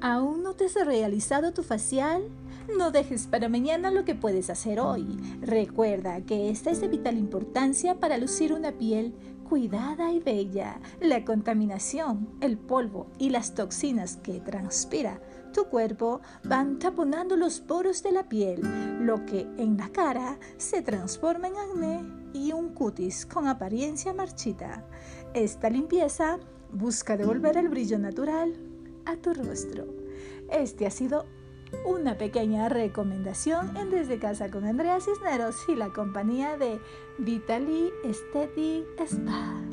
¿Aún no te has realizado tu facial? No dejes para mañana lo que puedes hacer hoy. Recuerda que esta es de vital importancia para lucir una piel cuidada y bella. La contaminación, el polvo y las toxinas que transpira tu cuerpo van taponando los poros de la piel, lo que en la cara se transforma en acné y un cutis con apariencia marchita. Esta limpieza busca devolver el brillo natural tu rostro. Este ha sido una pequeña recomendación en Desde Casa con Andrea Cisneros y la compañía de Vitaly Aesthetic Spa.